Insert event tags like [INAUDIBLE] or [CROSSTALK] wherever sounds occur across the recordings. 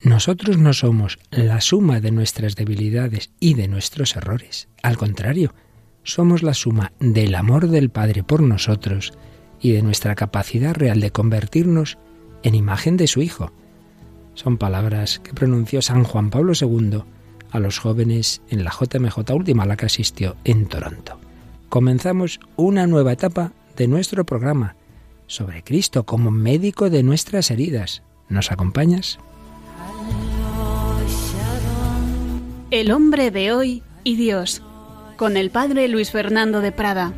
Nosotros no somos la suma de nuestras debilidades y de nuestros errores. Al contrario, somos la suma del amor del Padre por nosotros y de nuestra capacidad real de convertirnos en imagen de su Hijo. Son palabras que pronunció San Juan Pablo II a los jóvenes en la JMJ última a la que asistió en Toronto. Comenzamos una nueva etapa de nuestro programa sobre Cristo como médico de nuestras heridas. ¿Nos acompañas? El hombre de hoy y Dios, con el padre Luis Fernando de Prada.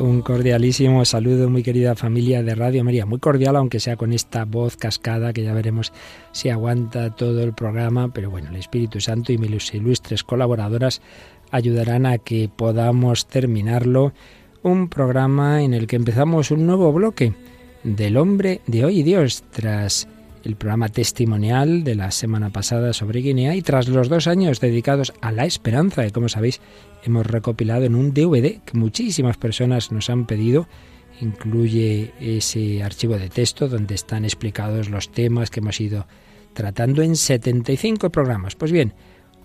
Un cordialísimo saludo, muy querida familia de Radio María. Muy cordial, aunque sea con esta voz cascada, que ya veremos si aguanta todo el programa. Pero bueno, el Espíritu Santo y mis ilustres colaboradoras ayudarán a que podamos terminarlo un programa en el que empezamos un nuevo bloque del hombre de hoy y Dios tras el programa testimonial de la semana pasada sobre Guinea y tras los dos años dedicados a la esperanza, que como sabéis hemos recopilado en un DVD que muchísimas personas nos han pedido. Incluye ese archivo de texto donde están explicados los temas que hemos ido tratando en 75 programas. Pues bien,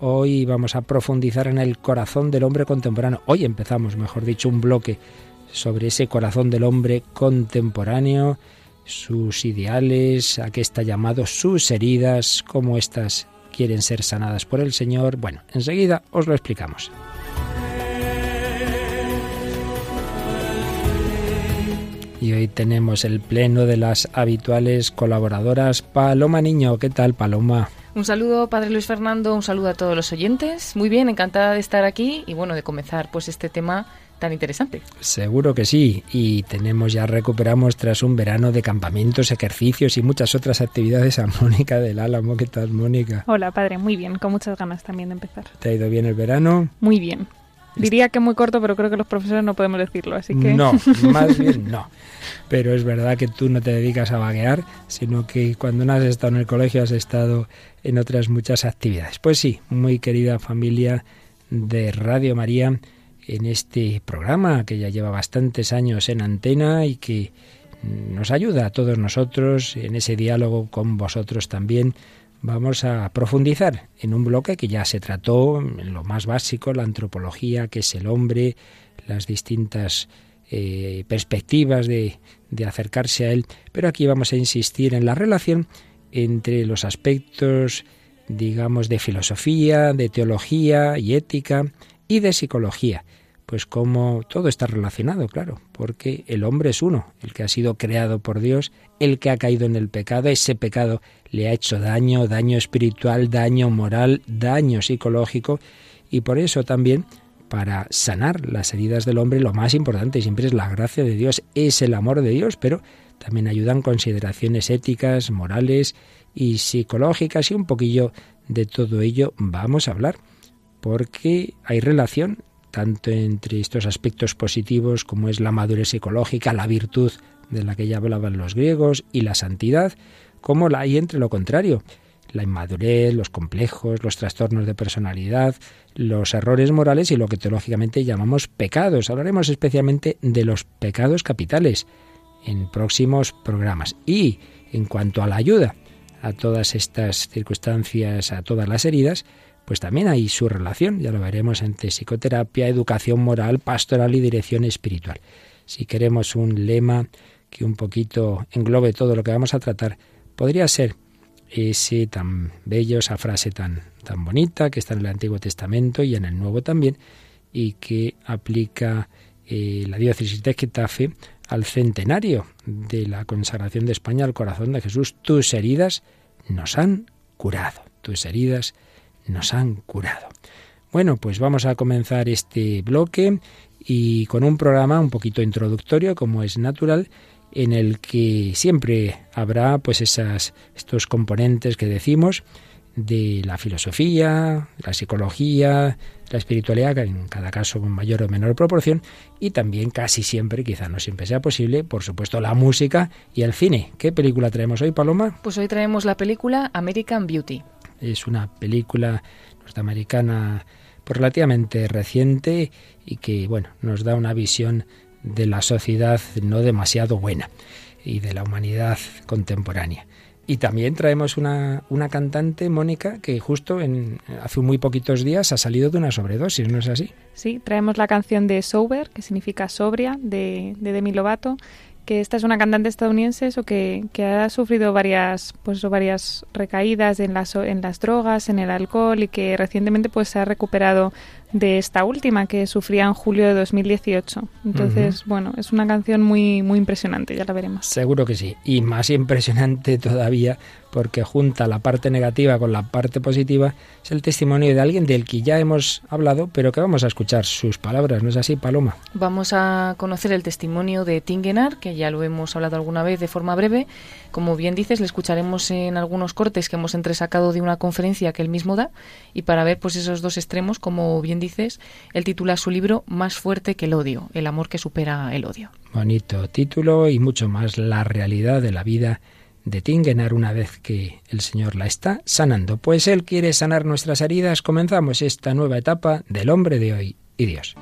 Hoy vamos a profundizar en el corazón del hombre contemporáneo. Hoy empezamos, mejor dicho, un bloque sobre ese corazón del hombre contemporáneo, sus ideales, a qué está llamado, sus heridas, cómo éstas quieren ser sanadas por el Señor. Bueno, enseguida os lo explicamos. Y hoy tenemos el pleno de las habituales colaboradoras. Paloma Niño, ¿qué tal Paloma? Un saludo, Padre Luis Fernando, un saludo a todos los oyentes. Muy bien, encantada de estar aquí y bueno, de comenzar pues este tema tan interesante. Seguro que sí, y tenemos ya recuperamos tras un verano de campamentos, ejercicios y muchas otras actividades a [LAUGHS] Mónica del Álamo. ¿Qué tal, Mónica? Hola, padre, muy bien, con muchas ganas también de empezar. ¿Te ha ido bien el verano? Muy bien. Diría que muy corto, pero creo que los profesores no podemos decirlo, así que... No, [LAUGHS] más bien no. Pero es verdad que tú no te dedicas a vaguear, sino que cuando no has estado en el colegio has estado en otras muchas actividades. Pues sí, muy querida familia de Radio María, en este programa que ya lleva bastantes años en antena y que nos ayuda a todos nosotros en ese diálogo con vosotros también vamos a profundizar en un bloque que ya se trató en lo más básico, la antropología, que es el hombre, las distintas eh, perspectivas de, de acercarse a él, pero aquí vamos a insistir en la relación entre los aspectos, digamos, de filosofía, de teología y ética y de psicología pues como todo está relacionado, claro, porque el hombre es uno, el que ha sido creado por Dios, el que ha caído en el pecado, ese pecado le ha hecho daño, daño espiritual, daño moral, daño psicológico, y por eso también para sanar las heridas del hombre lo más importante siempre es la gracia de Dios, es el amor de Dios, pero también ayudan consideraciones éticas, morales y psicológicas y un poquillo de todo ello vamos a hablar porque hay relación tanto entre estos aspectos positivos como es la madurez psicológica, la virtud de la que ya hablaban los griegos y la santidad, como la hay entre lo contrario, la inmadurez, los complejos, los trastornos de personalidad, los errores morales y lo que teológicamente llamamos pecados. Hablaremos especialmente de los pecados capitales en próximos programas. Y en cuanto a la ayuda a todas estas circunstancias, a todas las heridas, pues también hay su relación, ya lo veremos entre psicoterapia, educación moral, pastoral y dirección espiritual. Si queremos un lema que un poquito englobe todo lo que vamos a tratar, podría ser ese tan bello, esa frase tan, tan bonita que está en el Antiguo Testamento y en el Nuevo también, y que aplica eh, la diócesis de Getafe al centenario de la consagración de España al corazón de Jesús. Tus heridas nos han curado, tus heridas nos han curado. Bueno, pues vamos a comenzar este bloque y con un programa un poquito introductorio, como es natural, en el que siempre habrá pues esas, estos componentes que decimos de la filosofía, la psicología, la espiritualidad, en cada caso con mayor o menor proporción, y también casi siempre, quizá no siempre sea posible, por supuesto, la música y el cine. ¿Qué película traemos hoy, Paloma? Pues hoy traemos la película American Beauty. Es una película norteamericana pues relativamente reciente y que, bueno, nos da una visión de la sociedad no demasiado buena y de la humanidad contemporánea. Y también traemos una, una cantante, Mónica, que justo en, hace muy poquitos días ha salido de una sobredosis, ¿no es así? Sí, traemos la canción de Sober, que significa sobria, de, de Demi Lovato, que esta es una cantante estadounidense que, que ha sufrido varias, pues, varias recaídas en las, en las drogas, en el alcohol y que recientemente pues, se ha recuperado de esta última que sufría en julio de 2018. Entonces, bueno, es una canción muy, muy impresionante, ya la veremos. Seguro que sí. Y más impresionante todavía porque junta la parte negativa con la parte positiva, es el testimonio de alguien del que ya hemos hablado, pero que vamos a escuchar sus palabras, ¿no es así, Paloma? Vamos a conocer el testimonio de Tingenar, que ya lo hemos hablado alguna vez de forma breve. Como bien dices, le escucharemos en algunos cortes que hemos entresacado de una conferencia que él mismo da, y para ver pues esos dos extremos, como bien dices, él titula su libro Más fuerte que el odio, el amor que supera el odio. Bonito título y mucho más la realidad de la vida de Tingenar una vez que el Señor la está sanando. Pues Él quiere sanar nuestras heridas. Comenzamos esta nueva etapa del hombre de hoy y Dios.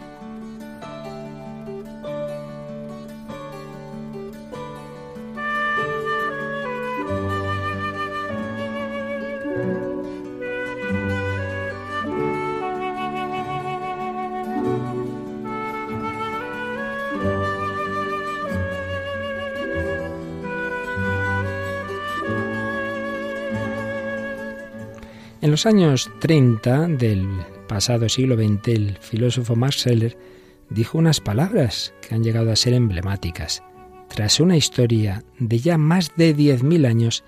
En los años 30 del pasado siglo XX, el filósofo Max Scheler dijo unas palabras que han llegado a ser emblemáticas. Tras una historia de ya más de 10.000 años,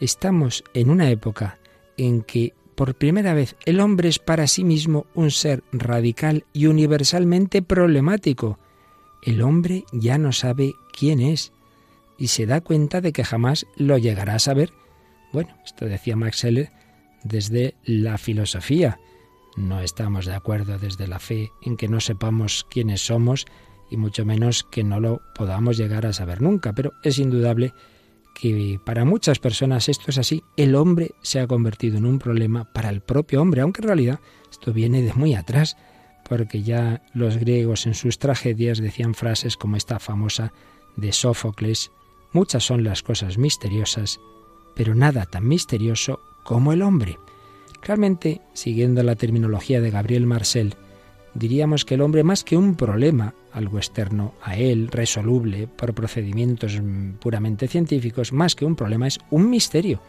estamos en una época en que por primera vez el hombre es para sí mismo un ser radical y universalmente problemático. El hombre ya no sabe quién es y se da cuenta de que jamás lo llegará a saber. Bueno, esto decía Max Scheler desde la filosofía. No estamos de acuerdo desde la fe en que no sepamos quiénes somos y mucho menos que no lo podamos llegar a saber nunca, pero es indudable que para muchas personas esto es así. El hombre se ha convertido en un problema para el propio hombre, aunque en realidad esto viene de muy atrás, porque ya los griegos en sus tragedias decían frases como esta famosa de Sófocles, muchas son las cosas misteriosas, pero nada tan misterioso como el hombre. Realmente, siguiendo la terminología de Gabriel Marcel, diríamos que el hombre más que un problema, algo externo a él, resoluble por procedimientos puramente científicos, más que un problema es un misterio.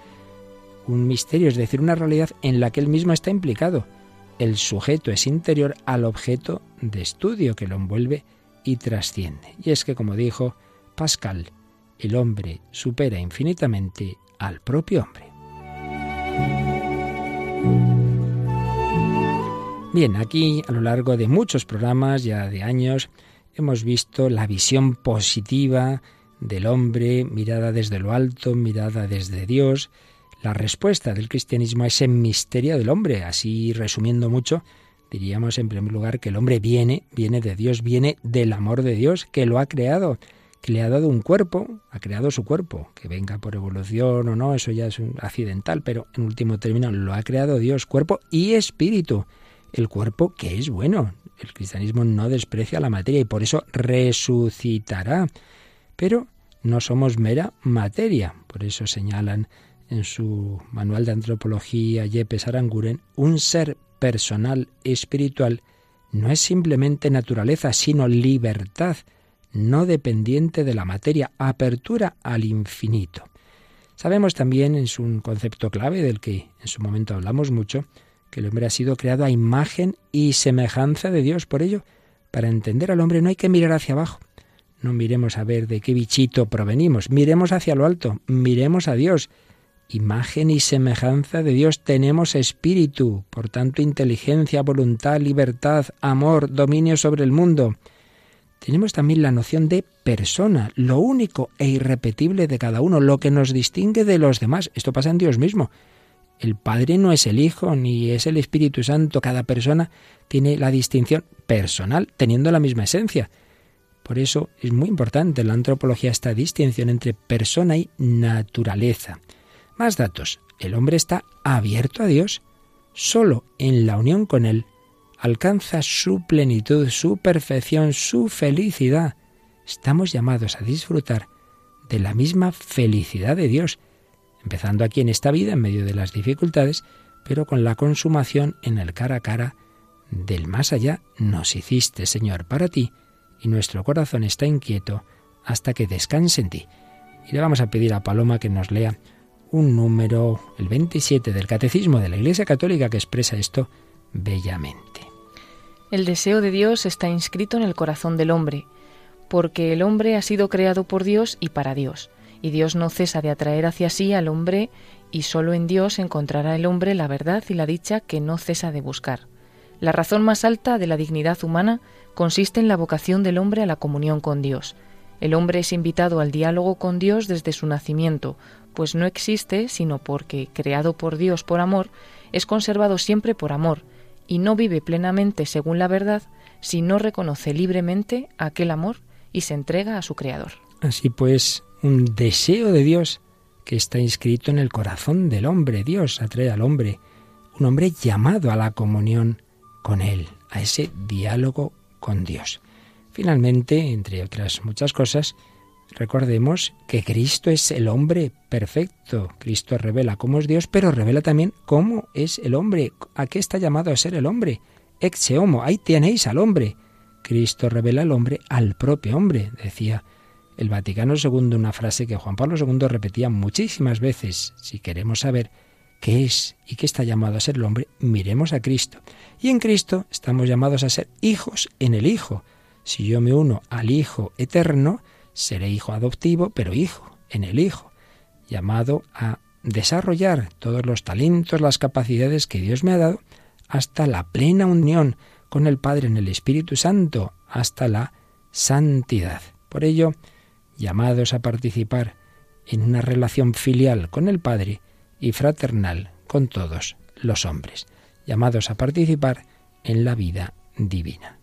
Un misterio, es decir, una realidad en la que él mismo está implicado. El sujeto es interior al objeto de estudio que lo envuelve y trasciende. Y es que, como dijo Pascal, el hombre supera infinitamente al propio hombre. Bien, aquí a lo largo de muchos programas, ya de años, hemos visto la visión positiva del hombre, mirada desde lo alto, mirada desde Dios, la respuesta del cristianismo a ese misterio del hombre. Así, resumiendo mucho, diríamos en primer lugar que el hombre viene, viene de Dios, viene del amor de Dios, que lo ha creado, que le ha dado un cuerpo, ha creado su cuerpo, que venga por evolución o no, eso ya es un accidental, pero en último término lo ha creado Dios, cuerpo y espíritu el cuerpo que es bueno. El cristianismo no desprecia la materia y por eso resucitará. Pero no somos mera materia. Por eso señalan en su manual de antropología Yepes Aranguren, un ser personal espiritual no es simplemente naturaleza, sino libertad, no dependiente de la materia, apertura al infinito. Sabemos también, es un concepto clave del que en su momento hablamos mucho, que el hombre ha sido creado a imagen y semejanza de Dios. Por ello, para entender al hombre no hay que mirar hacia abajo. No miremos a ver de qué bichito provenimos, miremos hacia lo alto, miremos a Dios. Imagen y semejanza de Dios tenemos espíritu, por tanto inteligencia, voluntad, libertad, amor, dominio sobre el mundo. Tenemos también la noción de persona, lo único e irrepetible de cada uno, lo que nos distingue de los demás. Esto pasa en Dios mismo. El Padre no es el Hijo ni es el Espíritu Santo. Cada persona tiene la distinción personal, teniendo la misma esencia. Por eso es muy importante en la antropología esta distinción entre persona y naturaleza. Más datos. El hombre está abierto a Dios. Solo en la unión con Él alcanza su plenitud, su perfección, su felicidad. Estamos llamados a disfrutar de la misma felicidad de Dios, empezando aquí en esta vida, en medio de las dificultades, pero con la consumación en el cara a cara del más allá. Nos hiciste, Señor, para ti, y nuestro corazón está inquieto hasta que descanse en ti. Y le vamos a pedir a Paloma que nos lea un número, el 27 del Catecismo de la Iglesia Católica, que expresa esto bellamente. El deseo de Dios está inscrito en el corazón del hombre, porque el hombre ha sido creado por Dios y para Dios, y Dios no cesa de atraer hacia sí al hombre, y solo en Dios encontrará el hombre la verdad y la dicha que no cesa de buscar. La razón más alta de la dignidad humana consiste en la vocación del hombre a la comunión con Dios, el hombre es invitado al diálogo con Dios desde su nacimiento, pues no existe sino porque, creado por Dios por amor, es conservado siempre por amor, y no vive plenamente según la verdad si no reconoce libremente aquel amor y se entrega a su Creador. Así pues, un deseo de Dios que está inscrito en el corazón del hombre. Dios atrae al hombre, un hombre llamado a la comunión con Él, a ese diálogo con Dios. Finalmente, entre otras muchas cosas, recordemos que Cristo es el hombre perfecto. Cristo revela cómo es Dios, pero revela también cómo es el hombre. ¿A qué está llamado a ser el hombre? Ex homo, ahí tenéis al hombre. Cristo revela al hombre al propio hombre, decía el Vaticano II, una frase que Juan Pablo II repetía muchísimas veces. Si queremos saber qué es y qué está llamado a ser el hombre, miremos a Cristo. Y en Cristo estamos llamados a ser hijos en el Hijo. Si yo me uno al Hijo eterno, seré hijo adoptivo, pero hijo en el Hijo, llamado a desarrollar todos los talentos, las capacidades que Dios me ha dado, hasta la plena unión con el Padre en el Espíritu Santo, hasta la santidad. Por ello, llamados a participar en una relación filial con el Padre y fraternal con todos los hombres, llamados a participar en la vida divina.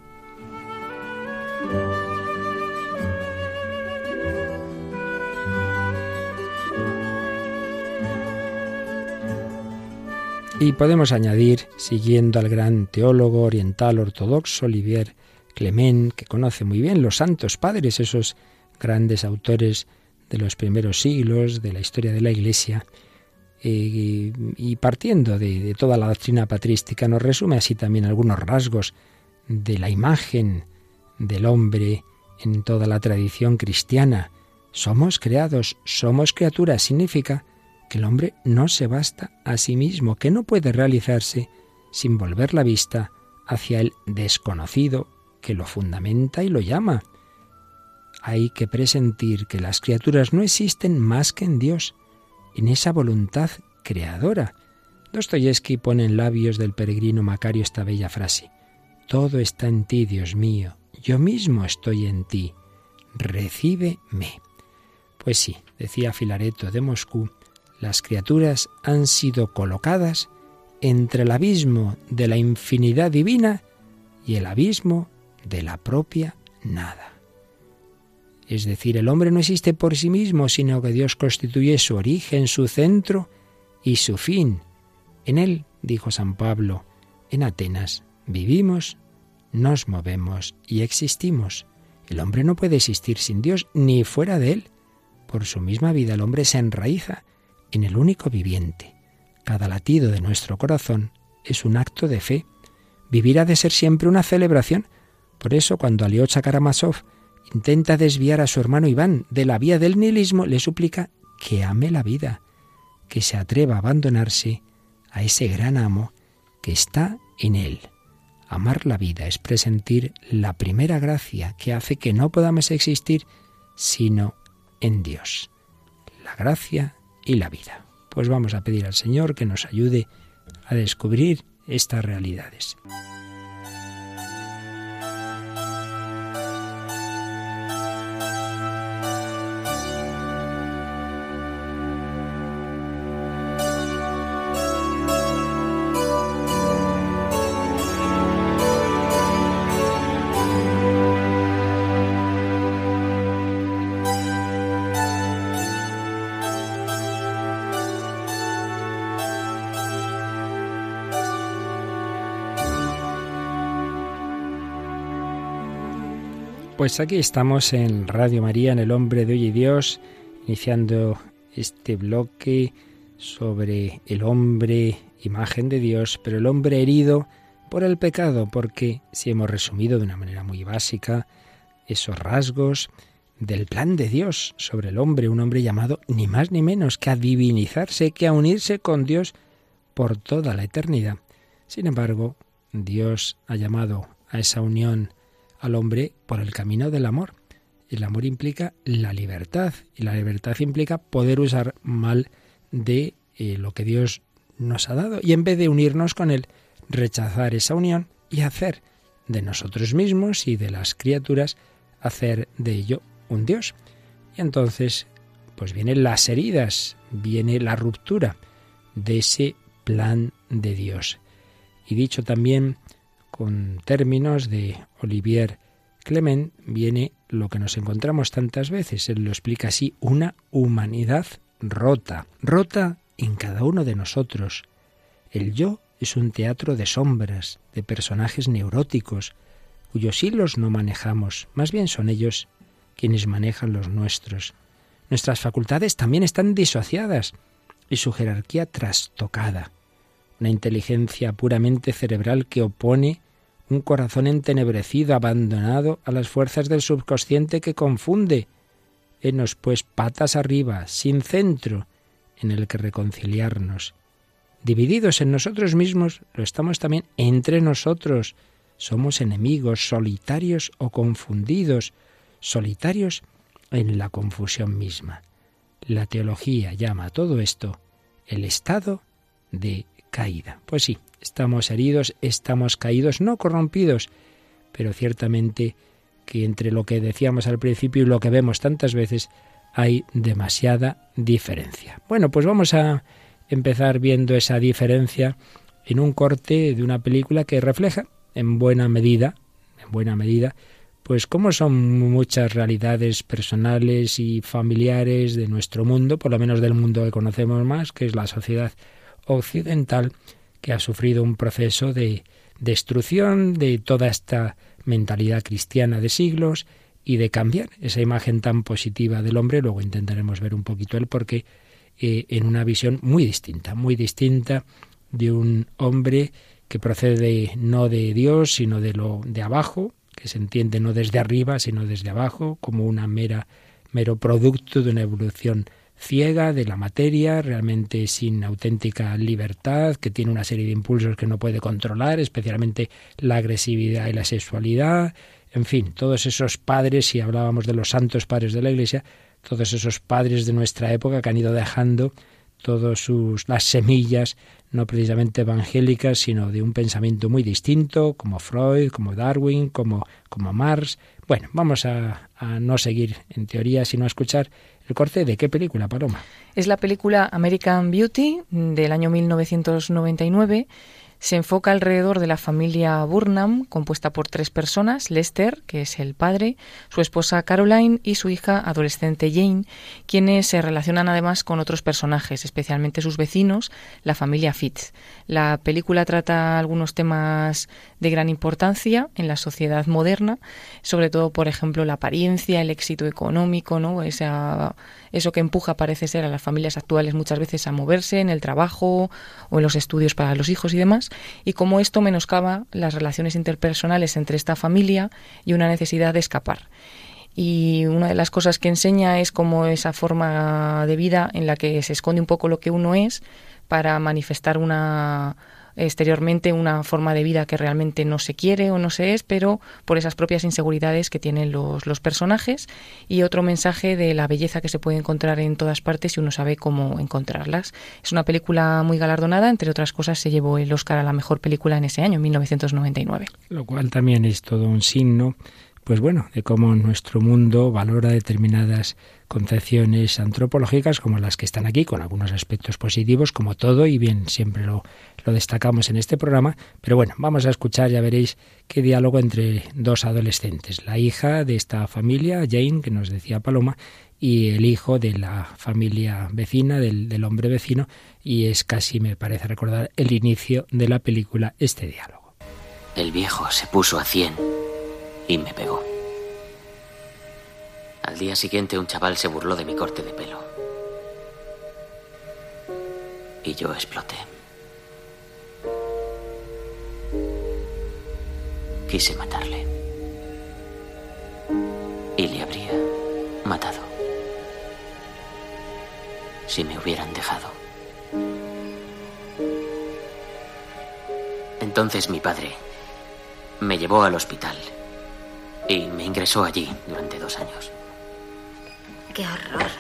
Y podemos añadir, siguiendo al gran teólogo oriental ortodoxo Olivier Clement, que conoce muy bien los santos padres, esos grandes autores de los primeros siglos, de la historia de la Iglesia, eh, y, partiendo de, de, toda la doctrina patrística, nos resume así también algunos rasgos de la imagen del hombre en toda la tradición cristiana. Somos creados, somos criaturas, significa que el hombre no se basta a sí mismo, que no puede realizarse sin volver la vista hacia el desconocido que lo fundamenta y lo llama. Hay que presentir que las criaturas no existen más que en Dios, en esa voluntad creadora. Dostoyevsky pone en labios del peregrino Macario esta bella frase. Todo está en ti, Dios mío, yo mismo estoy en ti, recíbeme. Pues sí, decía Filareto de Moscú, las criaturas han sido colocadas entre el abismo de la infinidad divina y el abismo de la propia nada. Es decir, el hombre no existe por sí mismo, sino que Dios constituye su origen, su centro y su fin. En él, dijo San Pablo, en Atenas, vivimos, nos movemos y existimos. El hombre no puede existir sin Dios ni fuera de él. Por su misma vida el hombre se enraiza en el único viviente. Cada latido de nuestro corazón es un acto de fe. Vivir ha de ser siempre una celebración. Por eso, cuando Alyosha Karamazov intenta desviar a su hermano Iván de la vía del nihilismo, le suplica que ame la vida, que se atreva a abandonarse a ese gran amo que está en él. Amar la vida es presentir la primera gracia que hace que no podamos existir sino en Dios. La gracia y la vida. Pues vamos a pedir al Señor que nos ayude a descubrir estas realidades. Pues aquí estamos en Radio María, en El Hombre de Hoy y Dios, iniciando este bloque sobre el hombre, imagen de Dios, pero el hombre herido por el pecado, porque si hemos resumido de una manera muy básica esos rasgos del plan de Dios sobre el hombre, un hombre llamado ni más ni menos que a divinizarse, que a unirse con Dios por toda la eternidad. Sin embargo, Dios ha llamado a esa unión al hombre por el camino del amor. El amor implica la libertad y la libertad implica poder usar mal de eh, lo que Dios nos ha dado y en vez de unirnos con Él, rechazar esa unión y hacer de nosotros mismos y de las criaturas, hacer de ello un Dios. Y entonces, pues vienen las heridas, viene la ruptura de ese plan de Dios. Y dicho también con términos de Olivier Clement, viene lo que nos encontramos tantas veces. Él lo explica así, una humanidad rota, rota en cada uno de nosotros. El yo es un teatro de sombras, de personajes neuróticos, cuyos hilos no manejamos, más bien son ellos quienes manejan los nuestros. Nuestras facultades también están disociadas y su jerarquía trastocada. Una inteligencia puramente cerebral que opone un corazón entenebrecido, abandonado a las fuerzas del subconsciente que confunde. Henos pues patas arriba, sin centro, en el que reconciliarnos. Divididos en nosotros mismos, lo estamos también entre nosotros. Somos enemigos, solitarios o confundidos, solitarios en la confusión misma. La teología llama a todo esto el estado de caída. Pues sí, estamos heridos, estamos caídos, no corrompidos, pero ciertamente que entre lo que decíamos al principio y lo que vemos tantas veces hay demasiada diferencia. Bueno, pues vamos a empezar viendo esa diferencia en un corte de una película que refleja en buena medida, en buena medida, pues cómo son muchas realidades personales y familiares de nuestro mundo, por lo menos del mundo que conocemos más, que es la sociedad occidental, que ha sufrido un proceso de destrucción de toda esta mentalidad cristiana de siglos y de cambiar esa imagen tan positiva del hombre. Luego intentaremos ver un poquito el porqué eh, en una visión muy distinta, muy distinta de un hombre que procede no de Dios, sino de lo de abajo, que se entiende no desde arriba, sino desde abajo, como una mera mero producto de una evolución ciega de la materia, realmente sin auténtica libertad, que tiene una serie de impulsos que no puede controlar, especialmente la agresividad y la sexualidad, en fin, todos esos padres, si hablábamos de los santos padres de la Iglesia, todos esos padres de nuestra época que han ido dejando todas sus las semillas no precisamente evangélicas, sino de un pensamiento muy distinto, como Freud, como Darwin, como, como Marx. Bueno, vamos a, a no seguir en teoría, sino a escuchar ¿El corte de qué película, Paloma? Es la película American Beauty del año 1999 se enfoca alrededor de la familia Burnham, compuesta por tres personas, Lester, que es el padre, su esposa Caroline y su hija adolescente Jane, quienes se relacionan además con otros personajes, especialmente sus vecinos, la familia Fitz. La película trata algunos temas de gran importancia en la sociedad moderna, sobre todo, por ejemplo, la apariencia, el éxito económico, ¿no? Esa, eso que empuja, parece ser, a las familias actuales muchas veces a moverse en el trabajo o en los estudios para los hijos y demás y cómo esto menoscaba las relaciones interpersonales entre esta familia y una necesidad de escapar. Y una de las cosas que enseña es cómo esa forma de vida en la que se esconde un poco lo que uno es para manifestar una exteriormente una forma de vida que realmente no se quiere o no se es, pero por esas propias inseguridades que tienen los, los personajes y otro mensaje de la belleza que se puede encontrar en todas partes si uno sabe cómo encontrarlas. Es una película muy galardonada, entre otras cosas se llevó el Oscar a la mejor película en ese año, 1999. Lo cual también es todo un signo pues bueno, de cómo nuestro mundo valora determinadas concepciones antropológicas como las que están aquí, con algunos aspectos positivos, como todo, y bien, siempre lo, lo destacamos en este programa. Pero bueno, vamos a escuchar, ya veréis, qué diálogo entre dos adolescentes, la hija de esta familia, Jane, que nos decía Paloma, y el hijo de la familia vecina, del, del hombre vecino, y es casi, me parece recordar, el inicio de la película, este diálogo. El viejo se puso a cien y me pegó. Al día siguiente un chaval se burló de mi corte de pelo. Y yo exploté. Quise matarle. Y le habría matado. Si me hubieran dejado. Entonces mi padre me llevó al hospital y me ingresó allí durante dos años. ¡Qué horror!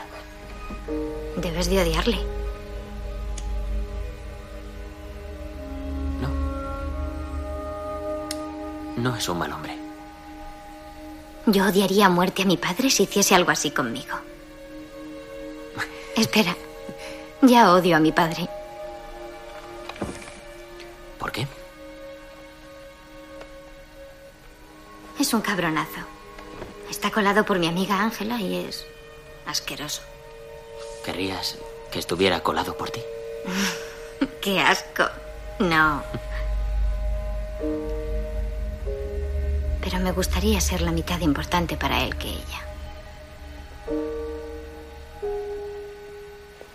Debes de odiarle. No. No es un mal hombre. Yo odiaría a muerte a mi padre si hiciese algo así conmigo. [LAUGHS] Espera. Ya odio a mi padre. Es un cabronazo. Está colado por mi amiga Ángela y es asqueroso. ¿Querrías que estuviera colado por ti? [LAUGHS] ¡Qué asco! No. Pero me gustaría ser la mitad importante para él que ella.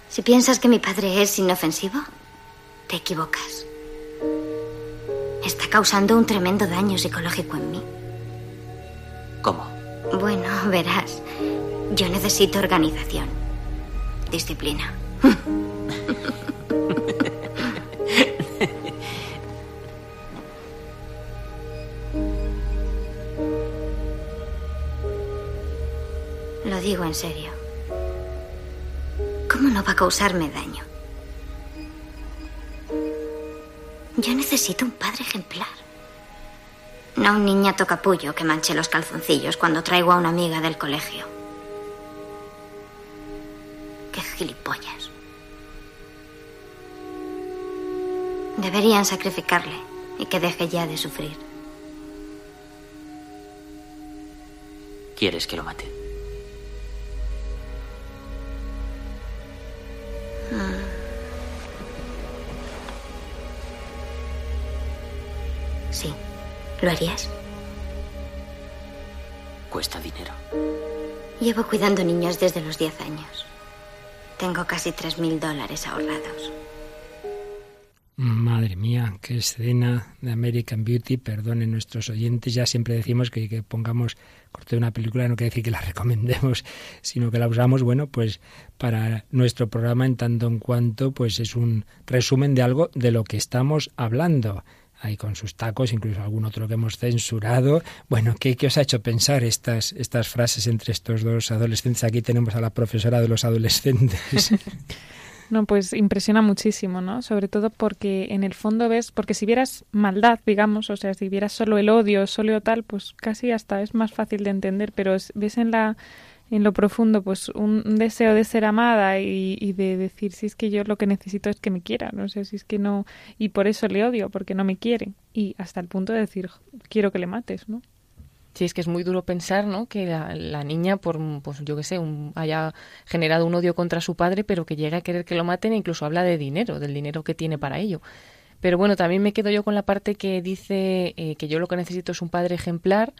Si piensas que mi padre es inofensivo, te equivocas. Está causando un tremendo daño psicológico en mí. ¿Cómo? Bueno, verás. Yo necesito organización. Disciplina. [LAUGHS] Lo digo en serio. ¿Cómo no va a causarme daño? Yo necesito un padre ejemplar. No un niñato capullo que manche los calzoncillos cuando traigo a una amiga del colegio. Qué gilipollas. Deberían sacrificarle y que deje ya de sufrir. ¿Quieres que lo mate? Sí. ¿Lo harías? Cuesta dinero. Llevo cuidando niños desde los 10 años. Tengo casi 3.000 dólares ahorrados. Madre mía, qué escena de American Beauty. Perdonen nuestros oyentes, ya siempre decimos que, que pongamos corte de una película no quiere decir que la [LAUGHS] recomendemos, sino que la usamos, bueno, pues para nuestro programa en tanto en cuanto pues es un resumen de algo de lo que estamos hablando ahí con sus tacos, incluso algún otro que hemos censurado. Bueno, ¿qué, ¿qué, os ha hecho pensar estas, estas frases entre estos dos adolescentes? Aquí tenemos a la profesora de los adolescentes. [LAUGHS] No, pues impresiona muchísimo, ¿no? Sobre todo porque en el fondo ves, porque si vieras maldad, digamos, o sea, si vieras solo el odio, solo tal, pues casi hasta es más fácil de entender, pero ves en la en lo profundo pues un, deseo de ser amada y, de decir si es que yo lo que necesito es que me quiera no sé si es que no y por eso le odio porque no me quiere y hasta el punto de decir quiero que le mates no Sí, es que es muy duro pensar, ¿no? Que la, la niña, por, pues yo qué sé, un, haya generado un odio contra su padre, pero que llegue a querer que lo maten e incluso habla de dinero, del dinero que tiene para ello. Pero bueno, también me quedo yo con la parte que dice eh, que yo lo que necesito es un padre ejemplar,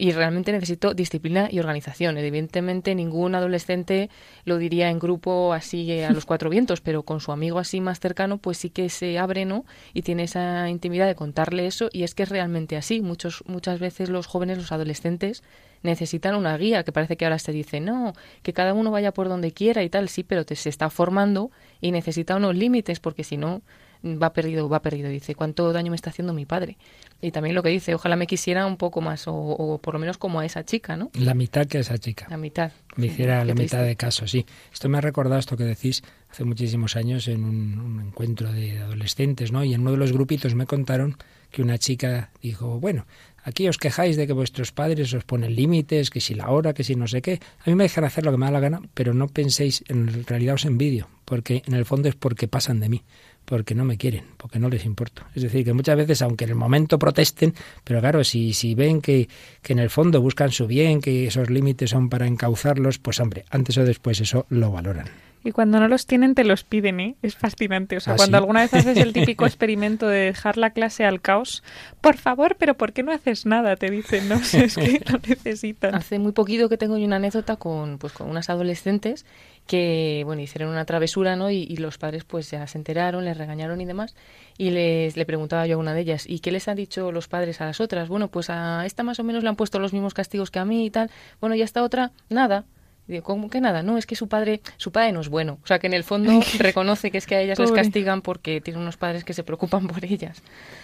y realmente necesito disciplina y organización. Evidentemente ningún adolescente lo diría en grupo así a los cuatro vientos, pero con su amigo así más cercano pues sí que se abre, ¿no? Y tiene esa intimidad de contarle eso y es que es realmente así. Muchos, muchas veces los jóvenes, los adolescentes necesitan una guía, que parece que ahora se dice, no, que cada uno vaya por donde quiera y tal, sí, pero te, se está formando y necesita unos límites porque si no va perdido, va perdido. Dice, ¿cuánto daño me está haciendo mi padre? Y también lo que dice, ojalá me quisiera un poco más, o, o por lo menos como a esa chica, ¿no? La mitad que a esa chica. La mitad. Me hiciera la mitad de caso, sí. Esto me ha recordado esto que decís hace muchísimos años en un, un encuentro de adolescentes, ¿no? Y en uno de los grupitos me contaron que una chica dijo, bueno, aquí os quejáis de que vuestros padres os ponen límites, que si la hora, que si no sé qué. A mí me dejan hacer lo que me da la gana, pero no penséis, en realidad os envidio, porque en el fondo es porque pasan de mí porque no me quieren, porque no les importo. Es decir, que muchas veces, aunque en el momento protesten, pero claro, si, si ven que, que en el fondo buscan su bien, que esos límites son para encauzarlos, pues hombre, antes o después eso lo valoran. Y cuando no los tienen, te los piden, ¿eh? Es fascinante. O sea, ¿Ah, cuando sí? alguna vez haces el típico [LAUGHS] experimento de dejar la clase al caos, por favor, pero ¿por qué no haces nada? Te dicen, no [LAUGHS] sé, es que lo necesitan. Hace muy poquito que tengo una anécdota con, pues, con unas adolescentes que, bueno, hicieron una travesura, ¿no? Y, y los padres, pues, ya se enteraron, les regañaron y demás. Y les le preguntaba yo a una de ellas, ¿y qué les han dicho los padres a las otras? Bueno, pues a esta más o menos le han puesto los mismos castigos que a mí y tal. Bueno, y a esta otra, nada. Y digo, ¿cómo que nada? No, es que su padre, su padre no es bueno. O sea, que en el fondo [LAUGHS] reconoce que es que a ellas les castigan porque tienen unos padres que se preocupan por ellas.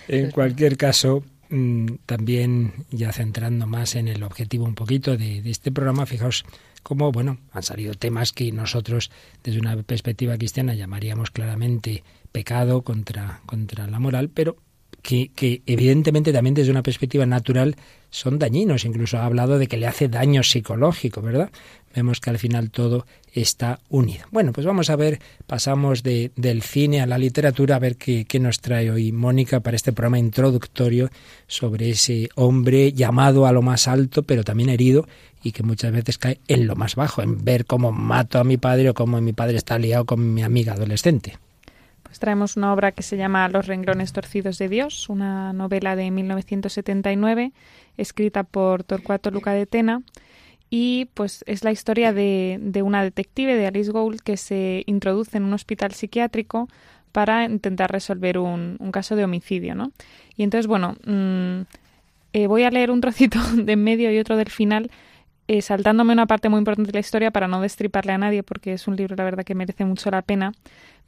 En cualquier caso, mm, también ya centrando más en el objetivo un poquito de, de este programa, fijaos cómo, bueno, han salido temas que nosotros desde una perspectiva cristiana llamaríamos claramente pecado contra, contra la moral, pero que, evidentemente también desde una perspectiva natural son dañinos. Incluso ha hablado de que le hace daño psicológico, ¿verdad? Vemos que al final todo está unido. Bueno, pues vamos a ver, pasamos de, del cine a la literatura, a ver qué, qué nos trae hoy Mónica para este programa introductorio sobre ese hombre llamado a lo más alto, pero también herido y que muchas veces cae en lo más bajo, en ver cómo mato a mi padre o cómo mi padre está liado con mi amiga adolescente. Pues traemos una obra que se llama Los renglones torcidos de Dios, una novela de 1979 escrita por Torcuato Luca de Tena y pues es la historia de, de una detective de Alice Gould que se introduce en un hospital psiquiátrico para intentar resolver un, caso de homicidio, ¿no? Y entonces, bueno, mm, eh, voy a leer un trocito [LAUGHS] de en medio y otro del final, eh, saltándome una parte muy importante de la historia para no destriparle a nadie, porque es un libro, la verdad, que merece mucho la pena,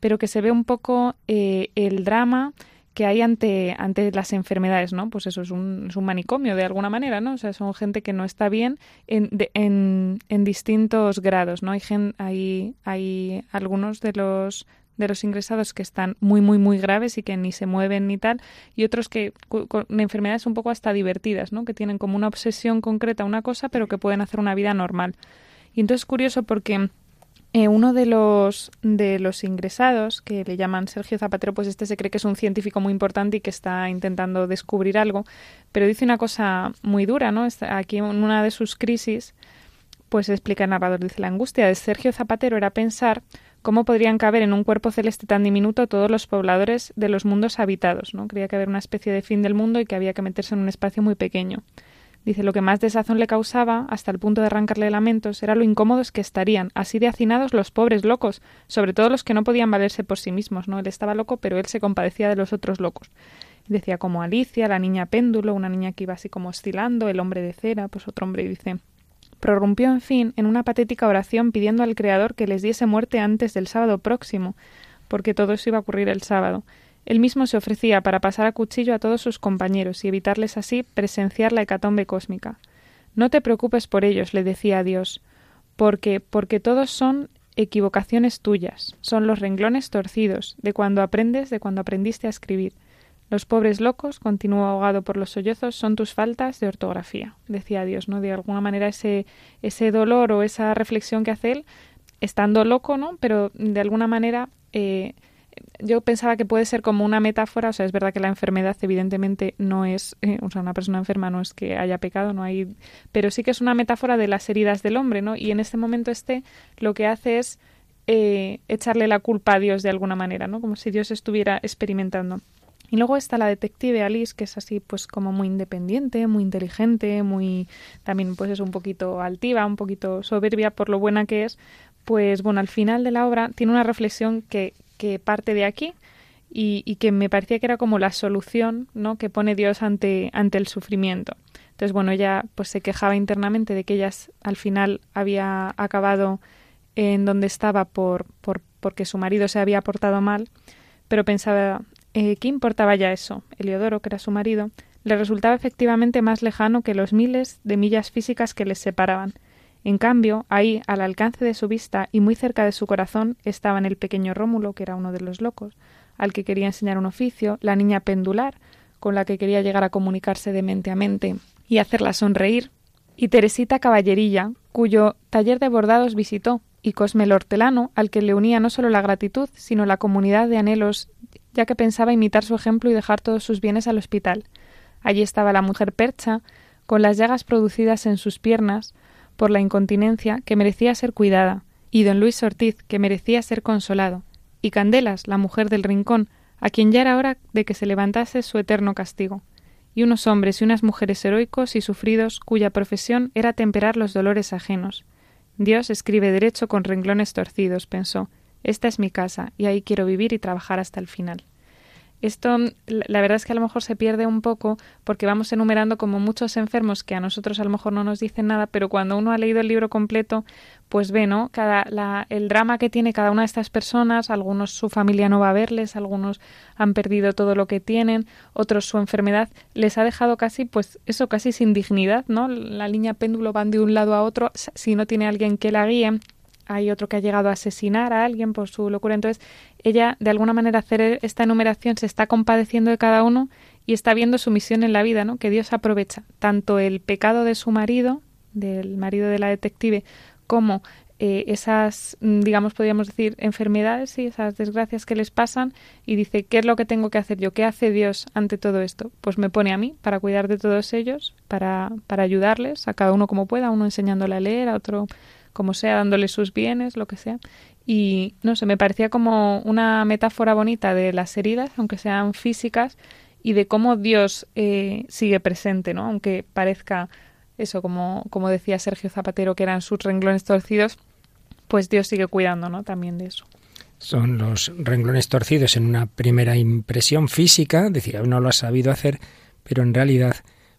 pero que se ve un poco eh, el drama que hay ante, ante las enfermedades, ¿no? Pues eso es un, es un manicomio de alguna manera, ¿no? O sea, son gente que no está bien en, en, en distintos grados, ¿no? Hay, gen- hay, hay algunos de los de los ingresados que están muy, muy, muy graves y que ni se mueven ni tal, y otros que con enfermedades un poco hasta divertidas, ¿no? Que tienen como una obsesión concreta una cosa, pero que pueden hacer una vida normal. Y entonces es curioso porque eh, uno de los, de los ingresados, que le llaman Sergio Zapatero, pues este se cree que es un científico muy importante y que está intentando descubrir algo, pero dice una cosa muy dura, ¿no? Está Aquí en una de sus crisis, pues explica el dice, la angustia de Sergio Zapatero era pensar cómo podrían caber en un cuerpo celeste tan diminuto todos los pobladores de los mundos habitados, ¿no? Creía que había una especie de fin del mundo y que había que meterse en un espacio muy pequeño. Dice, lo que más desazón le causaba, hasta el punto de arrancarle lamentos, era lo incómodos que estarían, así de hacinados los pobres locos, sobre todo los que no podían valerse por sí mismos, ¿no? Él estaba loco, pero él se compadecía de los otros locos. Decía como Alicia, la niña péndulo, una niña que iba así como oscilando, el hombre de cera, pues otro hombre dice, prorrumpió en fin en una patética oración pidiendo al Creador que les diese muerte antes del sábado próximo, porque todo eso iba a ocurrir el sábado. Él mismo se ofrecía para pasar a cuchillo a todos sus compañeros y evitarles así presenciar la hecatombe cósmica. No te preocupes por ellos, le decía a Dios, porque porque todos son equivocaciones tuyas, son los renglones torcidos de cuando aprendes, de cuando aprendiste a escribir. Los pobres locos, continuó ahogado por los sollozos, son tus faltas de ortografía, decía Dios, ¿no? De alguna manera ese, ese dolor o esa reflexión que hace él, estando loco, ¿no? Pero de alguna manera eh, yo pensaba que puede ser como una metáfora, o sea, es verdad que la enfermedad evidentemente no es, eh, o sea, una persona enferma no es que haya pecado, no hay, pero sí que es una metáfora de las heridas del hombre, ¿no? Y en este momento este lo que hace es eh, echarle la culpa a Dios de alguna manera, ¿no? Como si Dios estuviera experimentando. Y luego está la detective Alice, que es así, pues como muy independiente, muy inteligente, muy también pues es un poquito altiva, un poquito soberbia por lo buena que es. Pues bueno, al final de la obra tiene una reflexión que, que parte de aquí y, que me parecía que era como la solución, ¿no? Que pone Dios ante, ante el sufrimiento. Entonces, bueno, ella pues se quejaba internamente de que ella al final había acabado en donde estaba por, por porque su marido se había portado mal, pero pensaba eh, ¿qué importaba ya eso? Eliodoro, que era su marido, le resultaba efectivamente más lejano que los miles de millas físicas que les separaban. En cambio, ahí, al alcance de su vista y muy cerca de su corazón, estaban el pequeño Rómulo, que era uno de los locos, al que quería enseñar un oficio, la niña pendular, con la que quería llegar a comunicarse de mente a mente y hacerla sonreír, y Teresita Caballerilla, cuyo taller de bordados visitó, y Cosme el hortelano, al que le unía no solo la gratitud, sino la comunidad de anhelos, ya que pensaba imitar su ejemplo y dejar todos sus bienes al hospital. Allí estaba la mujer percha, con las llagas producidas en sus piernas por la incontinencia, que merecía ser cuidada, y don Luis Ortiz, que merecía ser consolado, y Candelas, la mujer del rincón, a quien ya era hora de que se levantase su eterno castigo, y unos hombres y unas mujeres heroicos y sufridos cuya profesión era temperar los dolores ajenos. Dios escribe derecho con renglones torcidos, pensó. Esta es mi casa, y ahí quiero vivir y trabajar hasta el final. Esto, la verdad es que a lo mejor se pierde un poco porque vamos enumerando como muchos enfermos que a nosotros a lo mejor no nos dicen nada, pero cuando uno ha leído el libro completo, pues ve, ¿no? Cada, la, el drama que tiene cada una de estas personas, algunos su familia no va a verles, algunos han perdido todo lo que tienen, otros su enfermedad les ha dejado casi, pues eso, casi sin dignidad, ¿no? La línea péndulo van de un lado a otro, si no tiene alguien que la guíe, hay otro que ha llegado a asesinar a alguien por su locura. Entonces, ella, de alguna manera, hacer esta enumeración se está compadeciendo de cada uno y está viendo su misión en la vida, ¿no? Que Dios aprovecha tanto el pecado de su marido, del marido de la detective, como eh, esas, mm, digamos, podríamos decir, enfermedades y esas desgracias que les pasan y dice, ¿qué es lo que tengo que hacer yo? ¿Qué hace Dios ante todo esto? Pues me pone a mí para cuidar de todos ellos, para, para ayudarles, a cada uno como pueda, uno enseñándole a leer, a otro como sea, dándole sus bienes, lo que sea. Y no sé, me parecía como una metáfora bonita de las heridas, aunque sean físicas, y de cómo Dios eh, sigue presente, ¿no? Aunque parezca eso, como, como decía Sergio Zapatero, que eran sus renglones torcidos, pues Dios sigue cuidando, ¿no? También de eso. Son los renglones torcidos en una primera impresión física, decía, no lo ha sabido hacer, pero en realidad,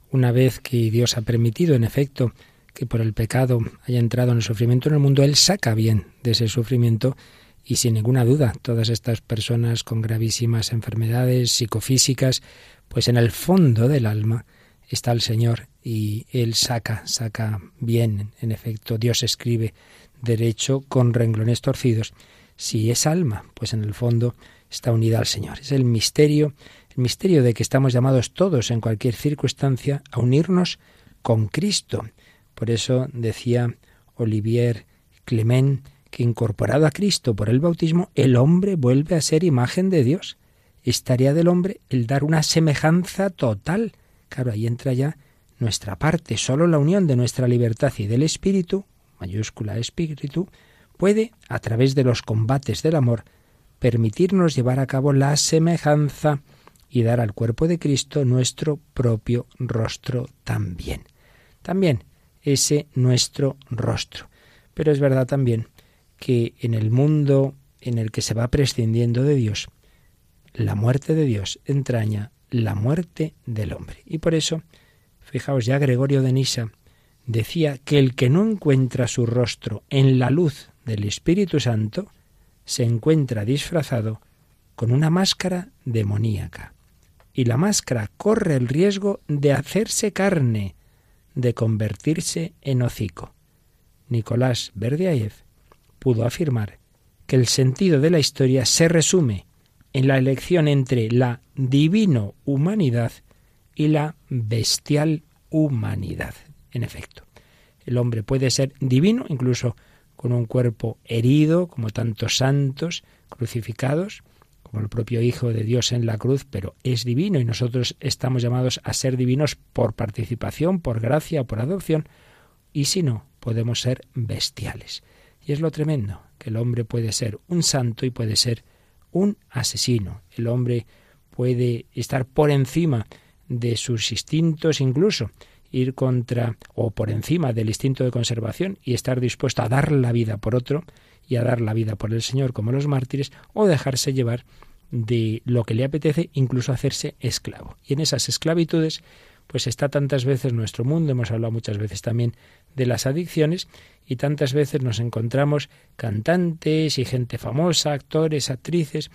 una vez que Dios ha permitido, en efecto, que por el pecado haya entrado en el sufrimiento en el mundo, Él saca bien de ese sufrimiento y sin ninguna duda todas estas personas con gravísimas enfermedades psicofísicas, pues en el fondo del alma está el Señor y Él saca, saca bien, en efecto, Dios escribe derecho con renglones torcidos. Si es alma, pues en el fondo está unida al Señor. Es el misterio, el misterio de que estamos llamados todos en cualquier circunstancia a unirnos con Cristo por eso decía Olivier Clement que incorporado a Cristo por el bautismo, el hombre vuelve a ser imagen de Dios. Es tarea del hombre el dar una semejanza total. Claro, ahí entra ya nuestra parte. Solo la unión de nuestra libertad y del espíritu, mayúscula espíritu, puede, a través de los combates del amor, permitirnos llevar a cabo la semejanza y dar al cuerpo de Cristo nuestro propio rostro también. También ese nuestro rostro. Pero es verdad también que en el mundo en el que se va prescindiendo de Dios, la muerte de Dios entraña la muerte del hombre. Y por eso, fijaos ya Gregorio de Nisa decía que el que no encuentra su rostro en la luz del Espíritu Santo, se encuentra disfrazado con una máscara demoníaca. Y la máscara corre el riesgo de hacerse carne, de convertirse en hocico. Nicolás Berdiaev pudo afirmar que el sentido de la historia se resume en la elección entre la divino humanidad y la bestial humanidad. En efecto, el hombre puede ser divino incluso con un cuerpo herido, como tantos santos crucificados, como el propio Hijo de Dios en la cruz, pero es divino y nosotros estamos llamados a ser divinos por participación, por gracia, por adopción, y si no, podemos ser bestiales. Y es lo tremendo, que el hombre puede ser un santo y puede ser un asesino. El hombre puede estar por encima de sus instintos incluso, ir contra o por encima del instinto de conservación y estar dispuesto a dar la vida por otro, y a dar la vida por el Señor como los mártires, o dejarse llevar de lo que le apetece, incluso hacerse esclavo. Y en esas esclavitudes, pues está tantas veces nuestro mundo, hemos hablado muchas veces también de las adicciones, y tantas veces nos encontramos cantantes y gente famosa, actores, actrices,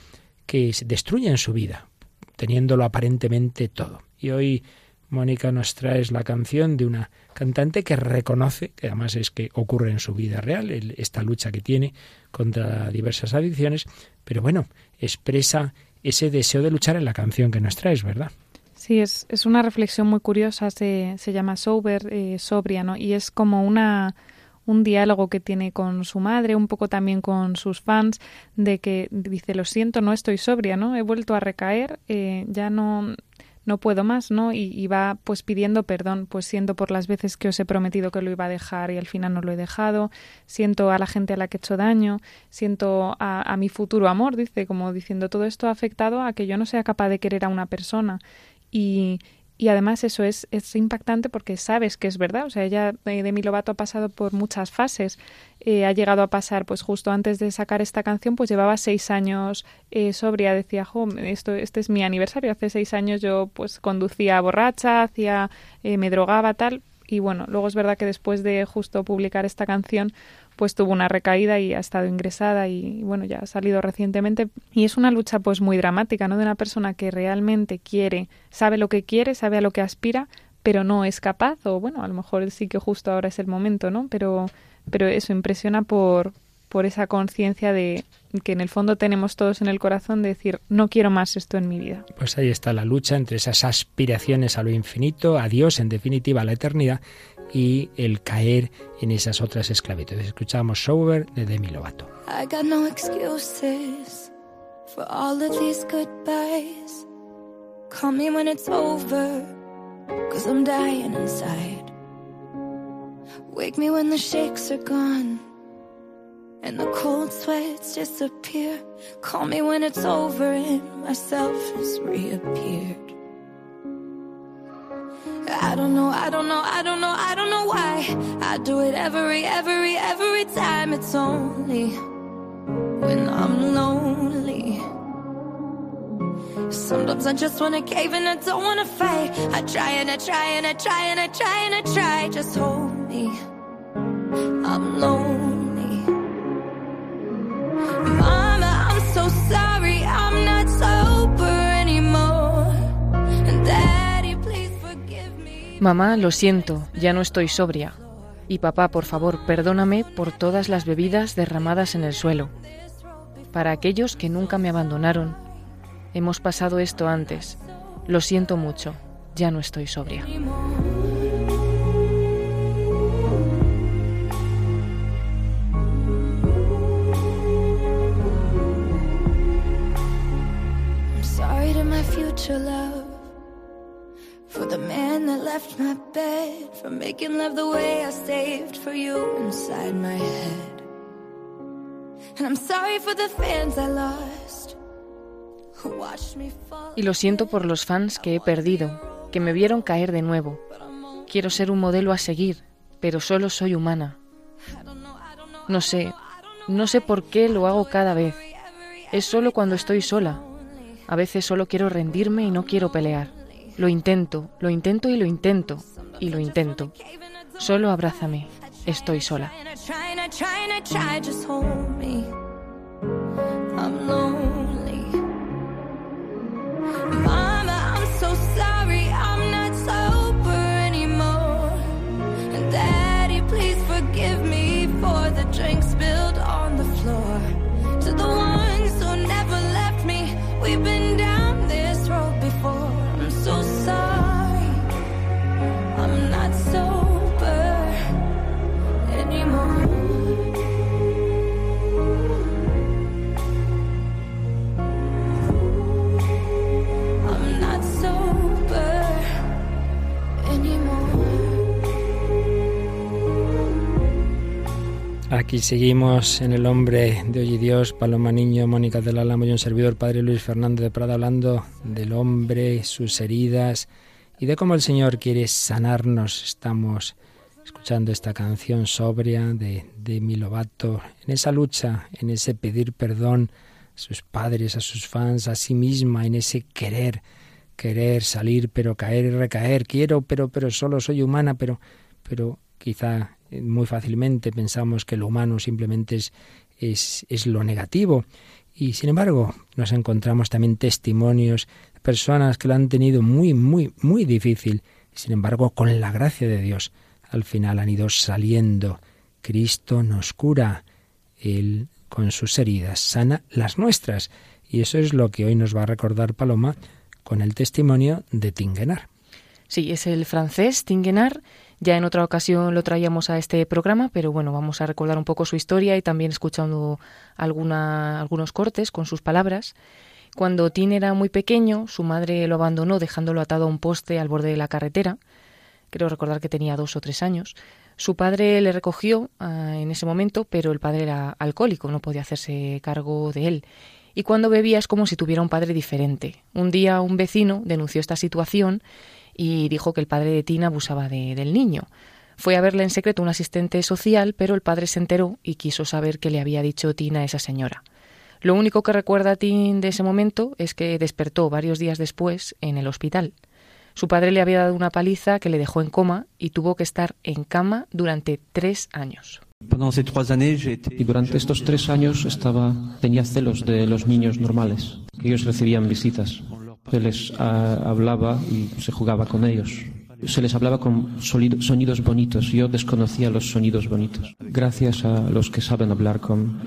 que destruyen su vida, teniéndolo aparentemente todo. Y hoy Mónica nos trae la canción de una cantante que reconoce, que además es que ocurre en su vida real, esta lucha que tiene contra diversas adicciones, pero bueno, expresa ese deseo de luchar en la canción que nos traes, ¿verdad? Sí, es, es una reflexión muy curiosa, se, se llama Sober, eh, sobria, ¿no? Y es como una, un diálogo que tiene con su madre, un poco también con sus fans, de que dice, lo siento, no estoy sobria, ¿no? He vuelto a recaer, eh, ya no, no puedo más, ¿no? Y, va pues pidiendo perdón, pues siento por las veces que os he prometido que lo iba a dejar y al final no lo he dejado, siento a la gente a la que he hecho daño, siento a, a mi futuro amor, dice, como diciendo todo esto ha afectado a que yo no sea capaz de querer a una persona y, y además eso es, es impactante porque sabes que es verdad. O sea, ella, eh, Demi Lovato, ha pasado por muchas fases. Eh, ha llegado a pasar, pues justo antes de sacar esta canción, pues llevaba seis años eh, sobria. Decía, jo, esto, este es mi aniversario. Hace seis años yo pues conducía borracha, hacía, me drogaba, tal. Y bueno, luego es verdad que después de justo publicar esta canción, pues tuvo una recaída y ha estado ingresada y bueno, ya ha salido recientemente y es una lucha pues muy dramática, ¿no? De una persona que realmente quiere, sabe lo que quiere, sabe a lo que aspira, pero no es capaz o bueno, a lo mejor sí que justo ahora es el momento, ¿no? Pero pero eso impresiona por por esa conciencia de que en el fondo tenemos todos en el corazón de decir no quiero más esto en mi vida. Pues ahí está la lucha entre esas aspiraciones a lo infinito, a Dios, en definitiva a la eternidad, y el caer en esas otras esclavitudes. Escuchamos Sober de Demi Lovato. I got no excuses for all of these goodbyes. Call me when it's over, cause I'm dying inside. Wake me when the shakes are gone and the cold sweats disappear. Call me when it's over and myself has reappeared. I don't know, I don't know, I don't know, I don't know why I do it every, every, every time. It's only when I'm lonely. Sometimes I just wanna cave and I don't wanna fight. I try and I try and I try and I try and I try. Just hold me. I'm lonely Mamá, lo siento, ya no estoy sobria. Y papá, por favor, perdóname por todas las bebidas derramadas en el suelo. Para aquellos que nunca me abandonaron, hemos pasado esto antes. Lo siento mucho, ya no estoy sobria. Y lo siento por los fans que he perdido, que me vieron caer de nuevo. Quiero ser un modelo a seguir, pero solo soy humana. No sé, no sé por qué lo hago cada vez. Es solo cuando estoy sola. A veces solo quiero rendirme y no quiero pelear. Lo intento, lo intento y lo intento, y lo intento. Solo abrázame, estoy sola. Aquí seguimos en El Hombre de Hoy Dios, Paloma Niño, Mónica del Álamo y un servidor, Padre Luis Fernando de Prada, hablando del hombre, sus heridas y de cómo el Señor quiere sanarnos. Estamos escuchando esta canción sobria de, de Milovato, en esa lucha, en ese pedir perdón a sus padres, a sus fans, a sí misma, en ese querer, querer salir, pero caer y recaer. Quiero, pero, pero solo soy humana, pero, pero quizá muy fácilmente pensamos que lo humano simplemente es, es, es lo negativo. Y sin embargo, nos encontramos también testimonios de personas que lo han tenido muy, muy, muy difícil. Sin embargo, con la gracia de Dios, al final han ido saliendo. Cristo nos cura. Él, con sus heridas, sana las nuestras. Y eso es lo que hoy nos va a recordar Paloma con el testimonio de Tingenar. Sí, es el francés Tingenar ya en otra ocasión lo traíamos a este programa, pero bueno, vamos a recordar un poco su historia y también escuchando alguna, algunos cortes con sus palabras. Cuando Tim era muy pequeño, su madre lo abandonó dejándolo atado a un poste al borde de la carretera. Creo recordar que tenía dos o tres años. Su padre le recogió ah, en ese momento, pero el padre era alcohólico, no podía hacerse cargo de él. Y cuando bebía es como si tuviera un padre diferente. Un día un vecino denunció esta situación y dijo que el padre de Tina abusaba del niño. Fue a verle en secreto un asistente social, pero el padre se enteró y quiso saber qué le había dicho Tina a esa señora. Lo único que recuerda Tina de ese momento es que despertó varios días después en el hospital. Su padre le había dado una paliza que le dejó en coma y tuvo que estar en cama durante tres años. Y durante estos tres años estaba, tenía celos de los niños normales, que ellos recibían visitas. Se les ah, hablaba y se jugaba con ellos se les hablaba con sonidos bonitos. Yo desconocía los sonidos bonitos, gracias a los que saben hablar con